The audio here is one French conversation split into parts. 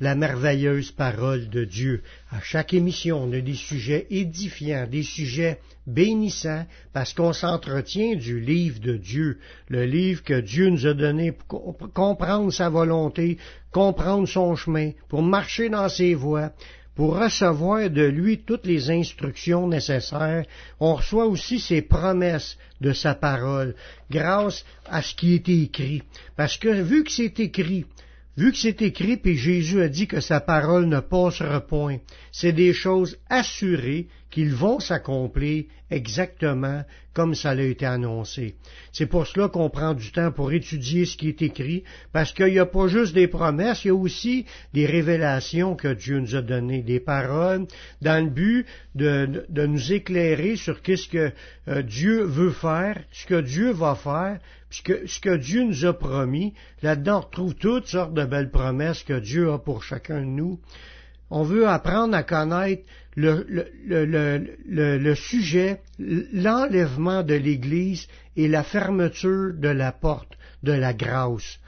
la merveilleuse parole de Dieu. À chaque émission, on a des sujets édifiants, des sujets bénissants, parce qu'on s'entretient du livre de Dieu, le livre que Dieu nous a donné pour comprendre sa volonté, comprendre son chemin, pour marcher dans ses voies, pour recevoir de lui toutes les instructions nécessaires, on reçoit aussi ses promesses de sa parole, grâce à ce qui est écrit. Parce que vu que c'est écrit, Vu que c'est écrit, puis Jésus a dit que sa parole ne passera point, c'est des choses assurées qu'ils vont s'accomplir exactement comme ça a été annoncé. C'est pour cela qu'on prend du temps pour étudier ce qui est écrit, parce qu'il n'y a pas juste des promesses, il y a aussi des révélations que Dieu nous a données, des paroles, dans le but de, nous éclairer sur qu'est-ce que euh, Dieu veut faire, ce que Dieu va faire, puisque ce que Dieu nous a promis. Là-dedans, on retrouve toutes sortes de belles promesses que Dieu a pour chacun de nous. On veut apprendre à connaître le, sujet, l'enlèvement de l'Église et la fermeture de la porte de la grâce.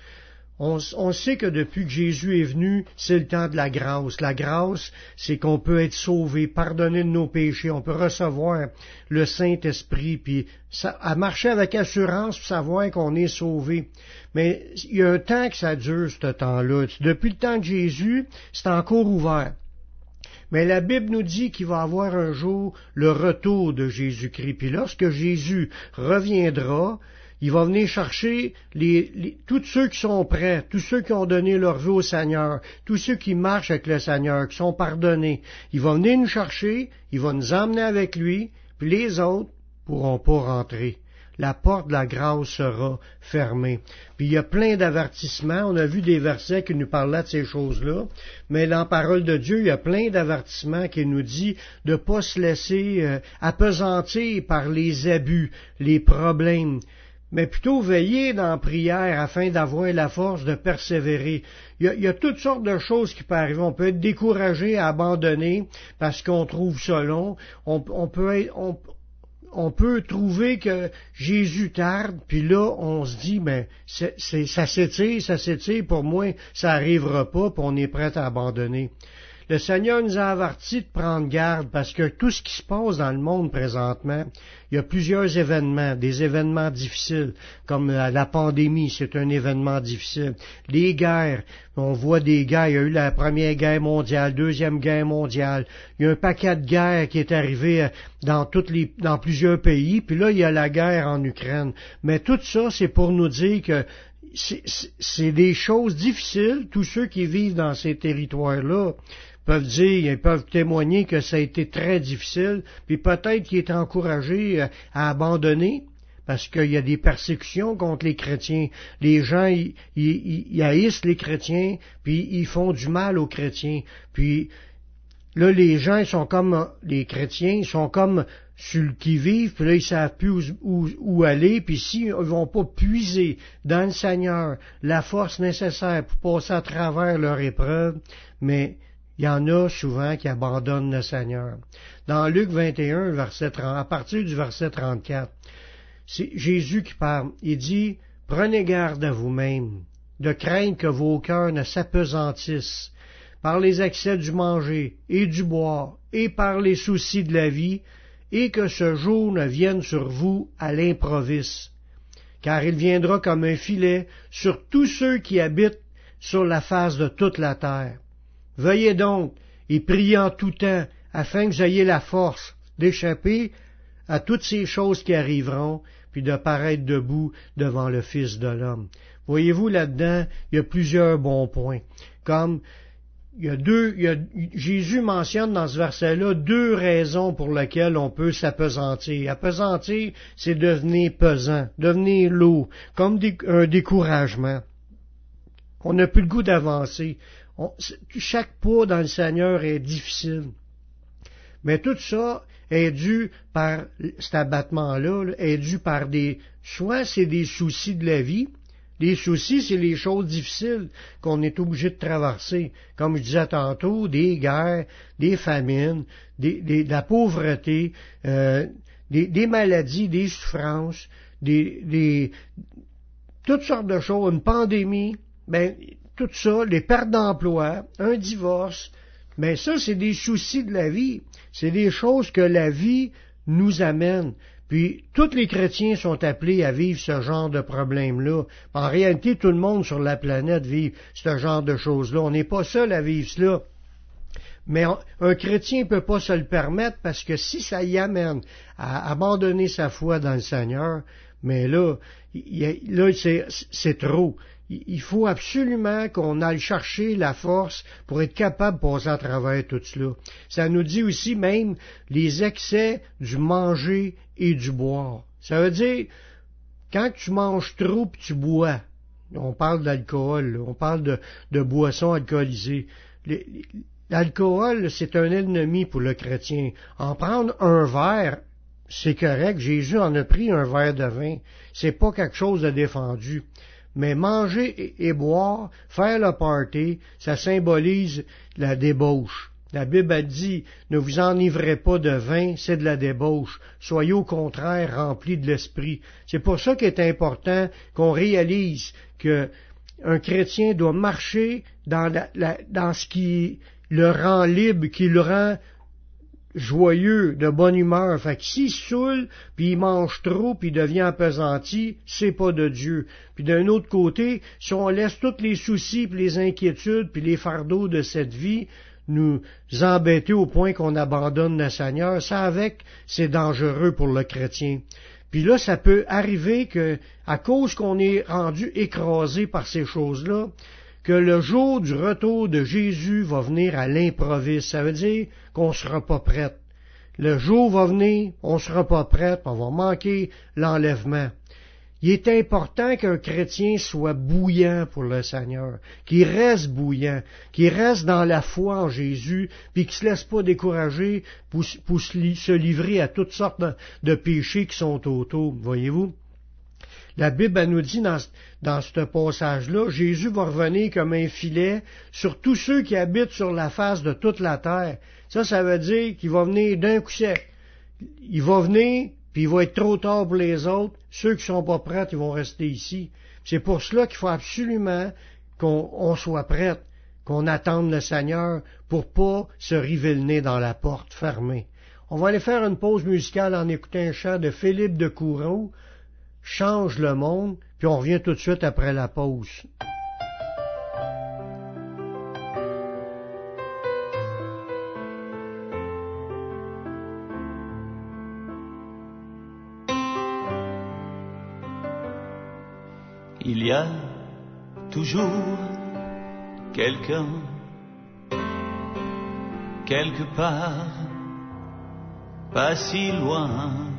On, sait que depuis que Jésus est venu, c'est le temps de la grâce. La grâce, c'est qu'on peut être sauvé, pardonné de nos péchés, on peut recevoir le Saint-Esprit, puis à marcher avec assurance pour savoir qu'on est sauvé. Mais il y a un temps que ça dure, ce temps-là. Depuis le temps de Jésus, c'est encore ouvert. Mais la Bible nous dit qu'il va avoir un jour le retour de Jésus-Christ. Puis lorsque Jésus reviendra, il va venir chercher tous ceux qui sont prêts, tous ceux qui ont donné leur vie au Seigneur, tous ceux qui marchent avec le Seigneur, qui sont pardonnés. Il va venir nous chercher, il va nous emmener avec lui, puis les autres pourront pas rentrer la porte de la grâce sera fermée. Puis il y a plein d'avertissements. On a vu des versets qui nous parlaient de ces choses-là. Mais dans la parole de Dieu, il y a plein d'avertissements qui nous dit de ne pas se laisser euh, apesantir par les abus, les problèmes mais plutôt veiller dans la prière afin d'avoir la force de persévérer. Il y, a, toutes sortes de choses qui peuvent arriver. On peut être découragé, abandonné parce qu'on trouve ça long. On, peut être, peut trouver que Jésus tarde, puis là, on se dit, mais c'est, ça s'étire, ça s'étire, pour moi, ça arrivera pas, puis on est prêt à abandonner. Le Seigneur nous a avertis de prendre garde parce que tout ce qui se passe dans le monde présentement, il y a plusieurs événements, des événements difficiles, comme la, pandémie, c'est un événement difficile. Les guerres, on voit des guerres, il y a eu la première guerre mondiale, deuxième guerre mondiale, il y a un paquet de guerres qui est arrivé euh, dans, dans plusieurs pays, puis là, il y a la guerre en Ukraine. Mais tout ça, c'est pour nous dire que c'est des choses difficiles, tous ceux qui vivent dans ces territoires-là peuvent dire, ils peuvent témoigner que ça a été très difficile, puis peut-être qu'ils est encouragé euh, à abandonner, parce qu'il y a des persécutions contre les chrétiens. Les gens, ils, haïssent les chrétiens, puis ils font du mal aux chrétiens. Puis là, les gens, ils sont comme les chrétiens, ils sont comme sur le qui-vive, puis là, ils savent plus où, où aller, puis s'ils ne vont pas puiser dans le Seigneur la force nécessaire pour passer à travers leur épreuve, mais il y en a souvent qui abandonnent le Seigneur. Dans Luc 21, verset 30, à partir du verset 34, c'est Jésus qui parle. Il dit, Prenez garde à vous-même, de craindre que vos cœurs ne s'apesantissent par les excès du manger et du boire et par les soucis de la vie, et que ce jour ne vienne sur vous à l'improviste, car il viendra comme un filet sur tous ceux qui habitent sur la face de toute la terre. Veuillez donc et priez en tout temps, afin que j'ayez la force d'échapper à toutes ces choses qui arriveront, puis de paraître debout devant le Fils de l'homme. Voyez-vous là-dedans, il y a plusieurs bons points, comme il y a deux, Jésus mentionne dans ce verset-là deux raisons pour lesquelles on peut s'apesantir. Apesantir, c'est devenir pesant, devenir lourd, comme un découragement. On n'a plus le goût d'avancer chaque pas dans le Seigneur est difficile. Mais tout ça, est dû par cet abattement-là, est dû par des, soit c'est des soucis de la vie, les soucis, c'est les choses difficiles qu'on est obligé de traverser. Comme je disais tantôt, des guerres, des famines, de la pauvreté, euh, des, maladies, des souffrances, des, toutes sortes de choses, une pandémie, ben, tout ça, les pertes d'emploi, un divorce, mais ça, c'est des soucis de la vie. C'est des choses que la vie nous amène. Puis, tous les chrétiens sont appelés à vivre ce genre de problème-là. En réalité, tout le monde sur la planète vit ce genre de choses-là. On n'est pas seul à vivre cela. Mais un chrétien ne peut pas se le permettre parce que si ça y amène à abandonner sa foi dans le Seigneur, mais là, là c'est trop il faut absolument qu'on aille chercher la force pour être capable de passer à travers tout cela. Ça nous dit aussi même les excès du manger et du boire. Ça veut dire, quand tu manges trop et tu bois, on parle d'alcool, on parle de, boissons alcoolisées. L'alcool, c'est un ennemi pour le chrétien. En prendre un verre, c'est correct. Jésus en a pris un verre de vin. C'est pas quelque chose de défendu. Mais manger et boire, faire le party, ça symbolise la débauche. La Bible a dit, ne vous enivrez pas de vin, c'est de la débauche. Soyez au contraire remplis de l'esprit. C'est pour ça qu'il est important qu'on réalise que un chrétien doit marcher dans, dans ce qui le rend libre, qui le rend joyeux, de bonne humeur. Fait que s'il saoule, puis il mange trop, puis il devient appesanti, c'est pas de Dieu. Puis d'un autre côté, si on laisse tous les soucis, puis les inquiétudes, puis les fardeaux de cette vie nous embêter au point qu'on abandonne le Seigneur, ça avec, c'est dangereux pour le chrétien. Puis là, ça peut arriver que, à cause qu'on est rendu écrasé par ces choses-là, que le jour du retour de Jésus va venir à l'improviste. Ça veut dire qu'on ne sera pas prête. Le jour va venir, on ne sera pas prête, on va manquer l'enlèvement. Il est important qu'un chrétien soit bouillant pour le Seigneur, qu'il reste bouillant, qu'il reste dans la foi en Jésus, puis qu'il ne se laisse pas décourager pour, se livrer à toutes sortes de péchés qui sont autour, voyez-vous? La Bible nous dit dans, ce passage-là, Jésus va revenir comme un filet sur tous ceux qui habitent sur la face de toute la terre. Ça, ça veut dire qu'il va venir d'un coup sec. Il va venir, puis il va être trop tard pour les autres. Ceux qui sont pas prêts, ils vont rester ici. C'est pour cela qu'il faut absolument qu'on soit prêt, qu'on attende le Seigneur pour pas se river dans la porte fermée. On va aller faire une pause musicale en écoutant un chant de Philippe de Courreau change le monde, puis on revient tout de suite après la pause. Il y a toujours quelqu'un quelque part, pas si loin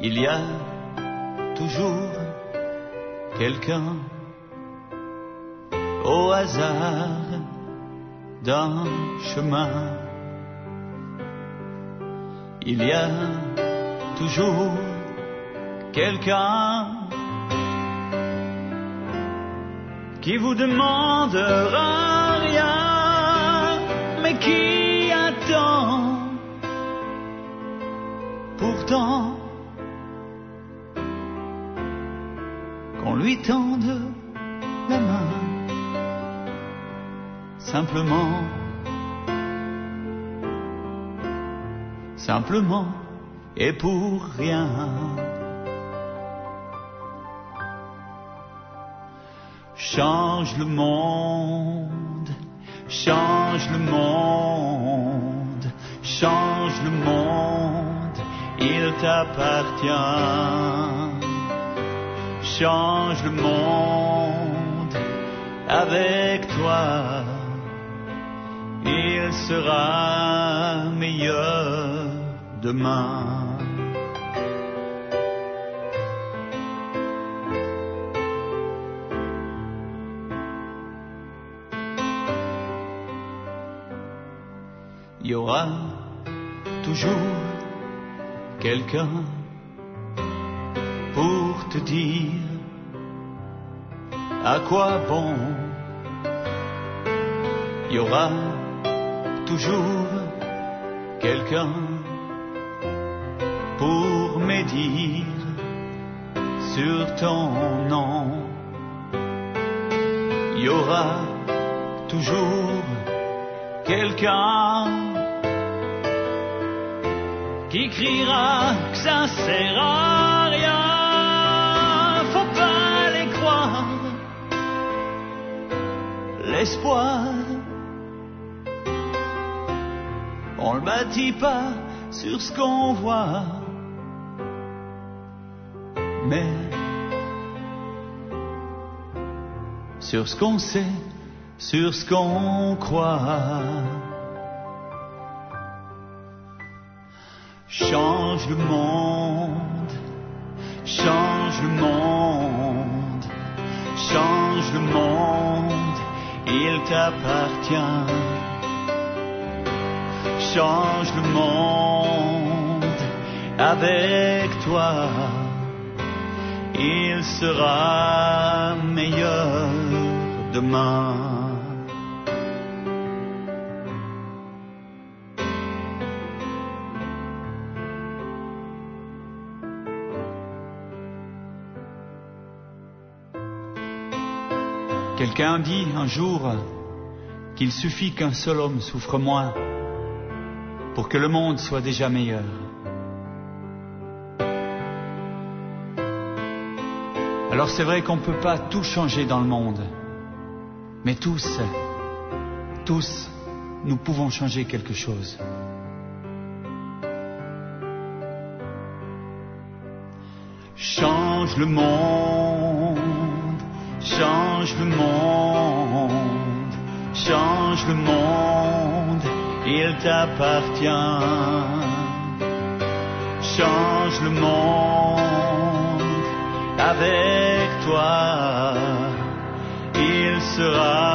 il y a toujours quelqu'un au hasard d'un chemin. Il y a toujours quelqu'un qui vous demandera rien, mais qui attend pourtant lui tende la main, simplement, simplement et pour rien. Change le monde, change le monde, change le monde, il t'appartient change le monde avec toi. Il sera meilleur demain. Il y aura toujours quelqu'un pour te dire à quoi bon y aura toujours quelqu'un pour médire sur ton nom? Y aura toujours quelqu'un qui criera que ça sert On le bâtit pas sur ce qu'on voit, mais sur ce qu'on sait, sur ce qu'on croit. Change le monde, change le monde, change le monde, il t'appartient. Change le monde avec toi, il sera meilleur demain. Quelqu'un dit un jour qu'il suffit qu'un seul homme souffre moins pour que le monde soit déjà meilleur. Alors c'est vrai qu'on ne peut pas tout changer dans le monde, mais tous, tous, nous pouvons changer quelque chose. Change le monde, change le monde, change le monde, il t'appartient. Change le monde avec toi, il sera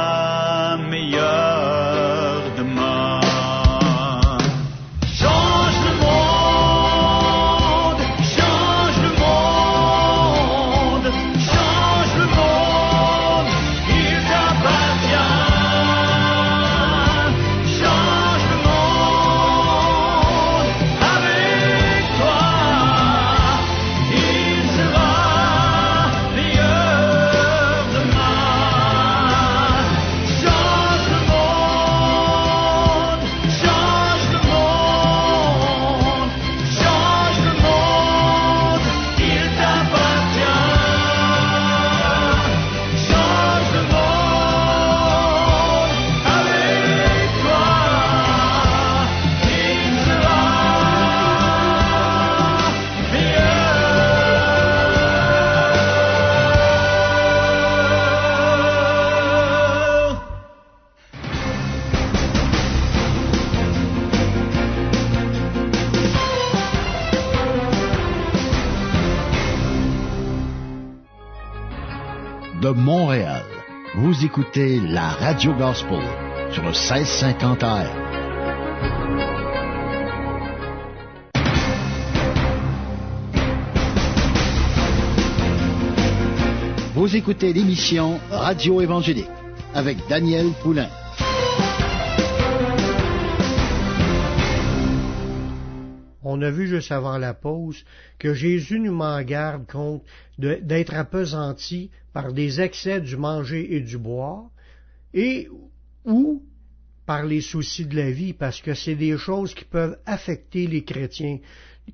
Montréal, vous écoutez la Radio Gospel sur le 1650 AM. Vous écoutez l'émission Radio Évangélique avec Daniel Poulain. On a vu juste avant la pause que Jésus nous m'en garde contre d'être appesanti par des excès du manger et du boire, et ou par les soucis de la vie, parce que c'est des choses qui peuvent affecter les chrétiens.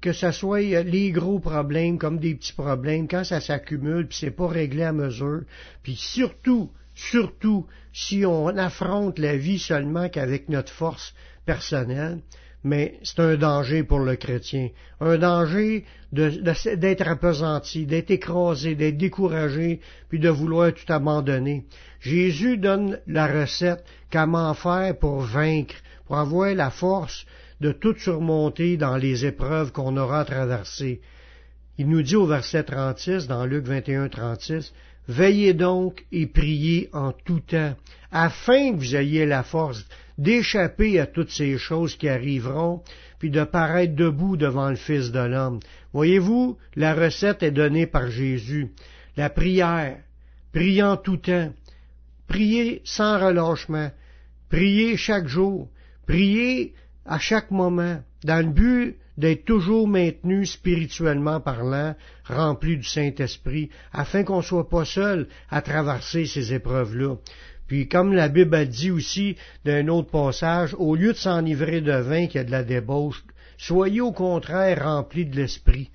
Que ce soit euh, les gros problèmes comme des petits problèmes, quand ça s'accumule, puis c'est pas réglé à mesure, puis surtout, surtout, si on affronte la vie seulement qu'avec notre force personnelle, mais c'est un danger pour le chrétien. Un danger d'être appesanti, d'être écrasé, d'être découragé, puis de vouloir tout abandonner. Jésus donne la recette comment faire pour vaincre, pour avoir la force de tout surmonter dans les épreuves qu'on aura à traverser. Il nous dit au verset 36, dans Luc 21, 36, Veillez donc et priez en tout temps, afin que vous ayez la force d'échapper à toutes ces choses qui arriveront, puis de paraître debout devant le Fils de l'homme. Voyez-vous, la recette est donnée par Jésus. La prière, priez tout temps, priez sans relâchement, priez chaque jour, priez à chaque moment, dans le but d'être toujours maintenu spirituellement parlant, rempli du Saint-Esprit, afin qu'on ne soit pas seul à traverser ces épreuves-là. Puis comme la Bible a dit aussi d'un autre passage, au lieu de s'enivrer de vin qui a de la débauche, soyez au contraire remplis de l'Esprit.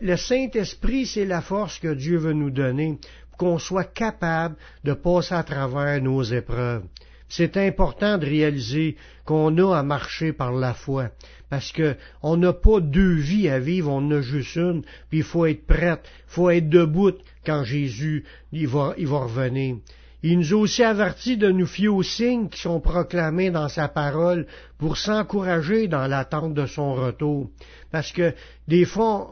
Le Saint-Esprit, c'est la force que Dieu veut nous donner pour qu'on soit capable de passer à travers nos épreuves. C'est important de réaliser qu'on a à marcher par la foi, parce que on n'a pas deux vies à vivre, on a juste une, puis il faut être prête, il faut être debout quand Jésus il va, va revenir. Il nous a aussi avertis de nous fier aux signes qui sont proclamés dans sa parole pour s'encourager dans l'attente de son retour. Parce que des fois,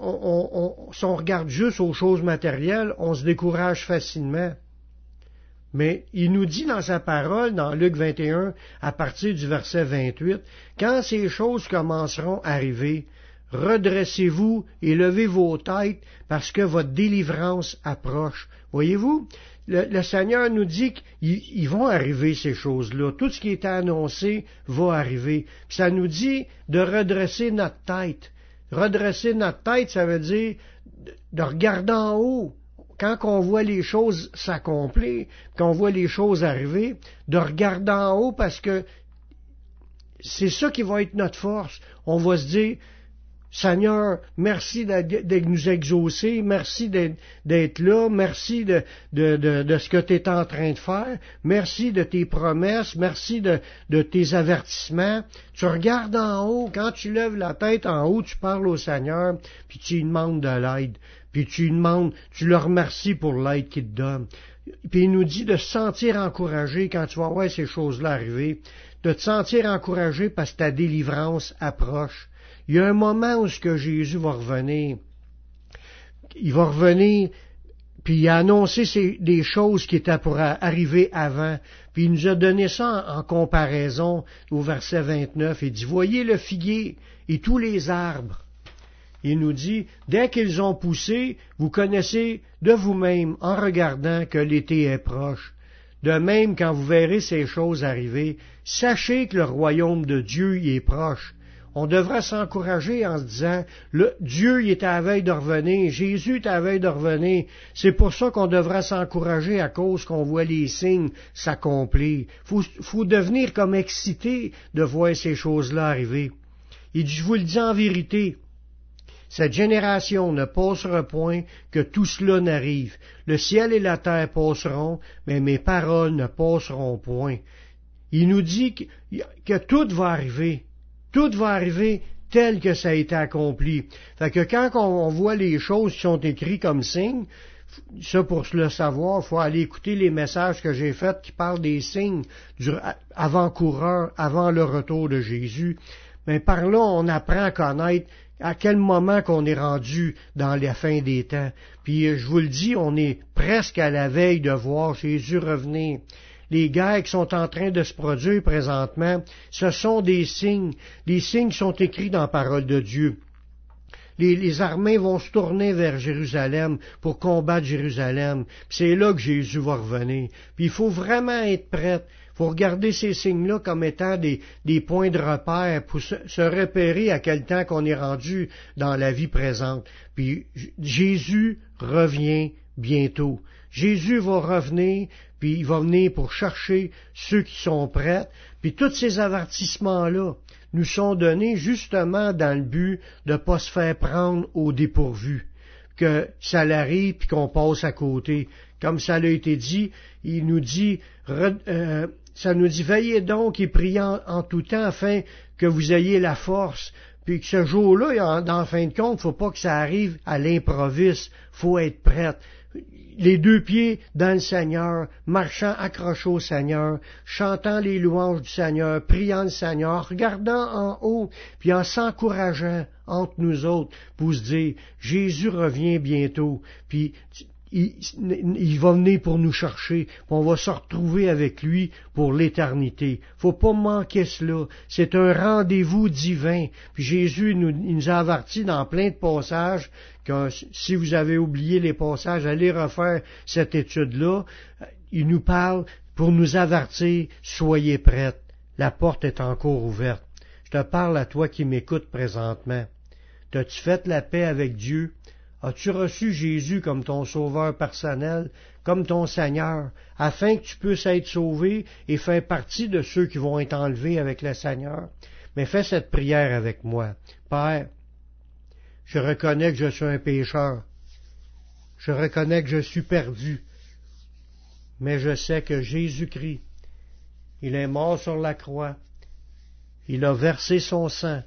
si on regarde juste aux choses matérielles, on se décourage facilement. Mais il nous dit dans sa parole, dans Luc 21, à partir du verset 28, quand ces choses commenceront à arriver, redressez-vous et levez vos têtes parce que votre délivrance approche. Voyez-vous, le, Seigneur nous dit qu'ils vont arriver ces choses-là. Tout ce qui est annoncé va arriver. ça nous dit de redresser notre tête. Redresser notre tête, ça veut dire de regarder en haut quand on voit les choses s'accomplir, qu'on voit les choses arriver, de regarder en haut parce que c'est ça qui va être notre force. On va se dire, Seigneur, merci de, nous exaucer, merci d'être là, merci de, ce que tu es en train de faire, merci de tes promesses, merci de, tes avertissements. Tu regardes en haut, quand tu lèves la tête en haut, tu parles au Seigneur, puis tu lui demandes de l'aide, puis tu lui demandes, tu le remercies pour l'aide qu'il te donne. Puis il nous dit de se sentir encouragé quand tu vas voir ces choses-là arriver, de te sentir encouragé parce que ta délivrance approche il y a un moment où ce que Jésus va revenir. Il va revenir, puis il a annoncé des choses qui étaient pour arriver avant. Puis il nous a donné ça en, comparaison au verset 29. Il dit, voyez le figuier et tous les arbres. Il nous dit, dès qu'ils ont poussé, vous connaissez de vous-même en regardant que l'été est proche. De même, quand vous verrez ces choses arriver, sachez que le royaume de Dieu y est proche on devrait s'encourager en se disant, le, Dieu il est à la veille de revenir, Jésus est à veille de revenir. C'est pour ça qu'on devrait s'encourager à cause qu'on voit les signes s'accomplir. Faut, faut devenir comme excité de voir ces choses-là arriver. Dit, je vous le dis en vérité, cette génération ne passera point que tout cela n'arrive. Le ciel et la terre passeront, mais mes paroles ne passeront point. Il nous dit que tout va arriver tout va arriver tel que ça a été accompli. Fait que quand on, voit les choses qui sont écrites comme signes, ça pour le savoir, il faut aller écouter les messages que j'ai faits qui parlent des signes du avant-coureur, avant le retour de Jésus. Mais par là, on apprend à connaître à quel moment qu'on est rendu dans la fin des temps. Puis je vous le dis, on est presque à la veille de voir Jésus revenir les guerres qui sont en train de se produire présentement, ce sont des signes, des signes sont écrits dans la parole de Dieu. Les, armées vont se tourner vers Jérusalem pour combattre Jérusalem. C'est là que Jésus va revenir. Puis il faut vraiment être prêt. Il faut regarder ces signes-là comme étant des, points de repère pour se, se repérer à quel temps qu'on est rendu dans la vie présente. Puis Jésus revient bientôt. Jésus va revenir, puis il va venir pour chercher ceux qui sont prêts, puis tous ces avertissements-là nous sont donnés justement dans le but de ne pas se faire prendre au dépourvu, que ça l'arrive puis qu'on passe à côté. Comme ça l'a été dit, il nous dit, euh, ça nous dit, veillez donc et priez en, tout temps afin que vous ayez la force, puis que ce jour-là, en, fin de compte, faut pas que ça arrive à l'improviste, faut être prête les deux pieds dans le Seigneur, marchant accrochés au Seigneur, chantant les louanges du Seigneur, priant le Seigneur, regardant en haut, puis en s'encourageant entre nous autres pour se dire, Jésus revient bientôt. Puis il, va venir pour nous chercher, on va se retrouver avec lui pour l'éternité. Faut pas manquer cela. C'est un rendez-vous divin. Puis Jésus nous, il a avertis dans plein de passages que si vous avez oublié les passages, allez refaire cette étude-là. Il nous parle pour nous avertir, soyez prêtes. La porte est encore ouverte. Je te parle à toi qui m'écoutes présentement. T'as-tu fait la paix avec Dieu? As-tu reçu Jésus comme ton sauveur personnel, comme ton Seigneur, afin que tu puisses être sauvé et faire partie de ceux qui vont être enlevés avec le Seigneur? Mais fais cette prière avec moi. Père, je reconnais que je suis un pécheur. Je reconnais que je suis perdu. Mais je sais que Jésus-Christ, il est mort sur la croix. Il a versé son sang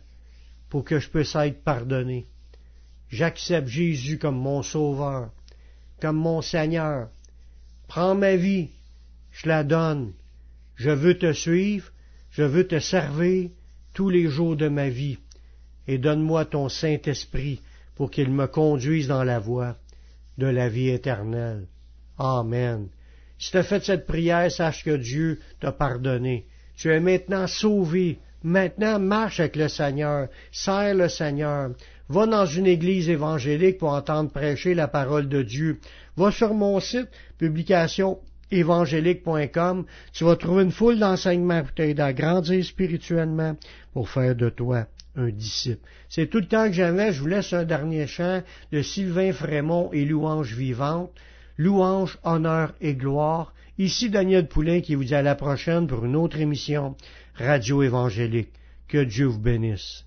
pour que je puisse être pardonné. J'accepte Jésus comme mon sauveur, comme mon Seigneur. Prends ma vie, je la donne. Je veux te suivre, je veux te servir tous les jours de ma vie. Et donne-moi ton Saint-Esprit pour qu'il me conduise dans la voie de la vie éternelle. Amen. Si tu as fait cette prière, sache que Dieu t'a pardonné. Tu es maintenant sauvé. Maintenant, marche avec le Seigneur. Sers le Seigneur. Va dans une église évangélique pour entendre prêcher la parole de Dieu. Va sur mon site, publication évangélique.com, tu vas trouver une foule d'enseignements pour t'aider à grandir spirituellement pour faire de toi un disciple. C'est tout le temps que j'avais. Je vous laisse un dernier chant de Sylvain Frémont et Louange vivante. Louange, honneur et gloire. Ici Daniel Poulain qui vous dit à la prochaine pour une autre émission Radio Évangélique. Que Dieu vous bénisse.